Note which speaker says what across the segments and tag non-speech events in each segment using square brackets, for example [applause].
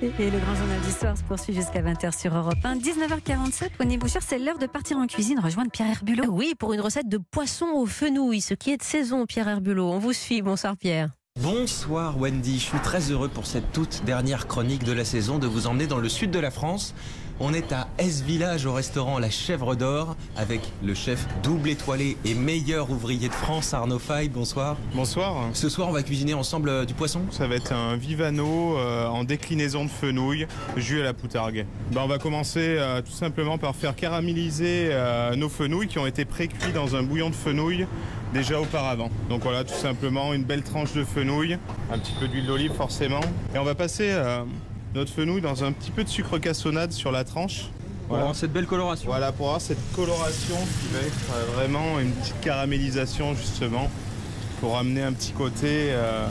Speaker 1: Et le grand journal d'histoire se poursuit jusqu'à 20h sur Europe 1. 19h47, Pony Boucher, c'est l'heure de partir en cuisine, rejoindre Pierre Herbulot.
Speaker 2: Oui, pour une recette de poisson au fenouil, ce qui est de saison, Pierre Herbulot. On vous suit. Bonsoir, Pierre.
Speaker 3: Bonsoir Wendy, je suis très heureux pour cette toute dernière chronique de la saison de vous emmener dans le sud de la France. On est à S-Village au restaurant La Chèvre d'Or avec le chef double étoilé et meilleur ouvrier de France Arnaud Fay. Bonsoir.
Speaker 4: Bonsoir.
Speaker 3: Ce soir on va cuisiner ensemble euh, du poisson?
Speaker 4: Ça va être un vivano euh, en déclinaison de fenouil, jus à la poutargue. Ben, on va commencer euh, tout simplement par faire caraméliser euh, nos fenouils qui ont été pré-cuits dans un bouillon de fenouil déjà auparavant. Donc voilà, tout simplement une belle tranche de fenouil, un petit peu d'huile d'olive forcément. Et on va passer euh, notre fenouil dans un petit peu de sucre cassonade sur la tranche.
Speaker 3: Voilà. cette belle coloration.
Speaker 4: Voilà, pour avoir cette coloration qui va être euh, vraiment une petite caramélisation justement, pour amener un petit côté euh,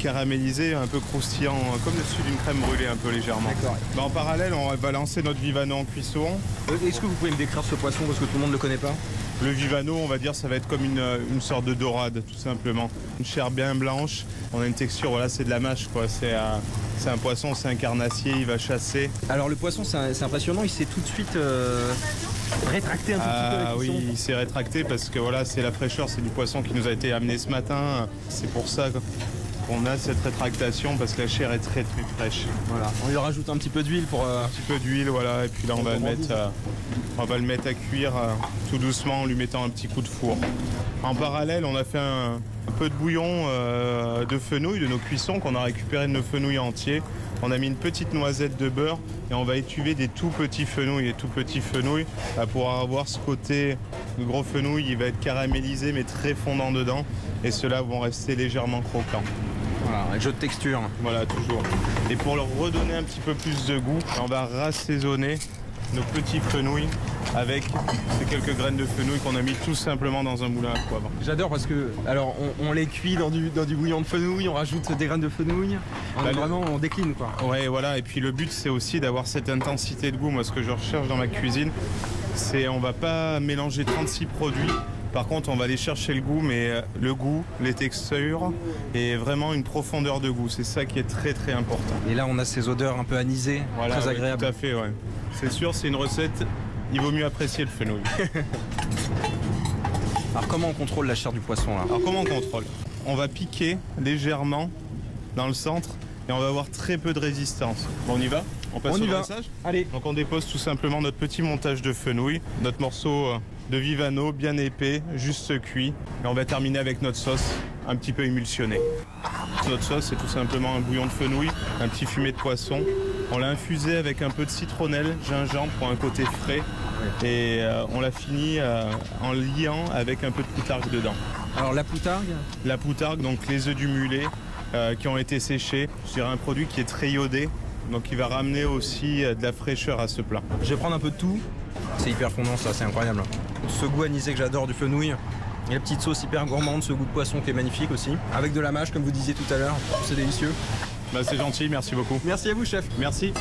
Speaker 4: caramélisé, un peu croustillant, comme dessus d'une crème brûlée un peu légèrement.
Speaker 3: D'accord.
Speaker 4: Ben, en parallèle, on va lancer notre vivano en cuisson.
Speaker 3: Euh, Est-ce que vous pouvez me décrire ce poisson parce que tout le monde ne le connaît pas?
Speaker 4: Le vivano, on va dire, ça va être comme une, euh, une sorte de dorade, tout simplement. Une chair bien blanche. On a une texture, voilà, c'est de la mâche, quoi. C'est un poisson, c'est un carnassier, il va chasser.
Speaker 3: Alors le poisson c'est impressionnant, il s'est tout de suite euh, rétracté un tout
Speaker 4: Ah
Speaker 3: petit peu. la
Speaker 4: oui, il s'est rétracté parce que voilà, c'est la fraîcheur, c'est du poisson qui nous a été amené ce matin. C'est pour ça qu'on a cette rétractation parce que la chair est très très fraîche.
Speaker 3: Voilà. On lui rajoute un petit peu d'huile pour. euh,
Speaker 4: Un petit peu d'huile, voilà, et puis là on va le mettre, euh, on va le mettre à cuire euh, tout doucement en lui mettant un petit coup de four. En parallèle, on a fait un, un peu de bouillon de fenouil de nos cuissons qu'on a récupéré de nos fenouils entiers. On a mis une petite noisette de beurre et on va étuver des tout petits fenouils. Et tout petits fenouils euh, pour avoir ce côté, le gros fenouil, il va être caramélisé mais très fondant dedans. Et ceux-là vont rester légèrement croquants.
Speaker 3: Voilà, un jeu de texture.
Speaker 4: Voilà, toujours. Et pour leur redonner un petit peu plus de goût, on va rassaisonner nos petits fenouils avec ces quelques graines de fenouil qu'on a mis tout simplement dans un moulin à poivre.
Speaker 3: J'adore parce que alors on, on les cuit dans du, dans du bouillon de fenouil, on rajoute des graines de fenouil. On,
Speaker 4: Bah,
Speaker 3: vraiment on décline quoi.
Speaker 4: Ouais, voilà. Et puis le but, c'est aussi d'avoir cette intensité de goût. Moi, ce que je recherche dans ma cuisine, c'est on va pas mélanger 36 produits. Par contre, on va aller chercher le goût, mais euh, le goût, les textures et vraiment une profondeur de goût. C'est ça qui est très très important.
Speaker 3: Et là on a ces odeurs un peu anisées,
Speaker 4: Voilà,
Speaker 3: très
Speaker 4: ouais,
Speaker 3: agréables.
Speaker 4: Tout à fait, ouais. C'est sûr, c'est une recette. Il vaut mieux apprécier le fenouil. [laughs]
Speaker 3: Alors comment on contrôle la chair du poisson là?
Speaker 4: Alors comment on contrôle? On va piquer légèrement dans le centre et on va avoir très peu de résistance. Bon, on y va? On passe
Speaker 3: On y
Speaker 4: au
Speaker 3: va.
Speaker 4: dressage?
Speaker 3: Allez.
Speaker 4: Donc on dépose tout simplement notre petit montage de fenouil, notre morceau euh, de vivano bien épais, juste cuit. Et on va terminer avec notre sauce un petit peu émulsionnée. Notre sauce, c'est tout simplement un bouillon de fenouil, un petit fumet de poisson. On l'a infusé avec un peu de citronnelle, gingembre pour un côté frais. Et euh, on l'a fini euh, en liant avec un peu de poutargue dedans.
Speaker 3: Alors la poutargue,
Speaker 4: La poutargue, donc les œufs du mulet euh, qui ont été séchés. Je dirais un produit qui est très iodé, donc il va ramener aussi de la fraîcheur à ce plat.
Speaker 3: je vais prendre un peu de tout. C'est hyper fondant ça, c'est incroyable. Ce goût anisé que j'adore du fenouil. Et la petite sauce hyper gourmande, ce goût de poisson qui est magnifique aussi. Avec de la mâche comme vous disiez tout à l'heure, c'est délicieux.
Speaker 4: Bah, c'est gentil, merci beaucoup.
Speaker 3: Merci à vous chef.
Speaker 4: Merci.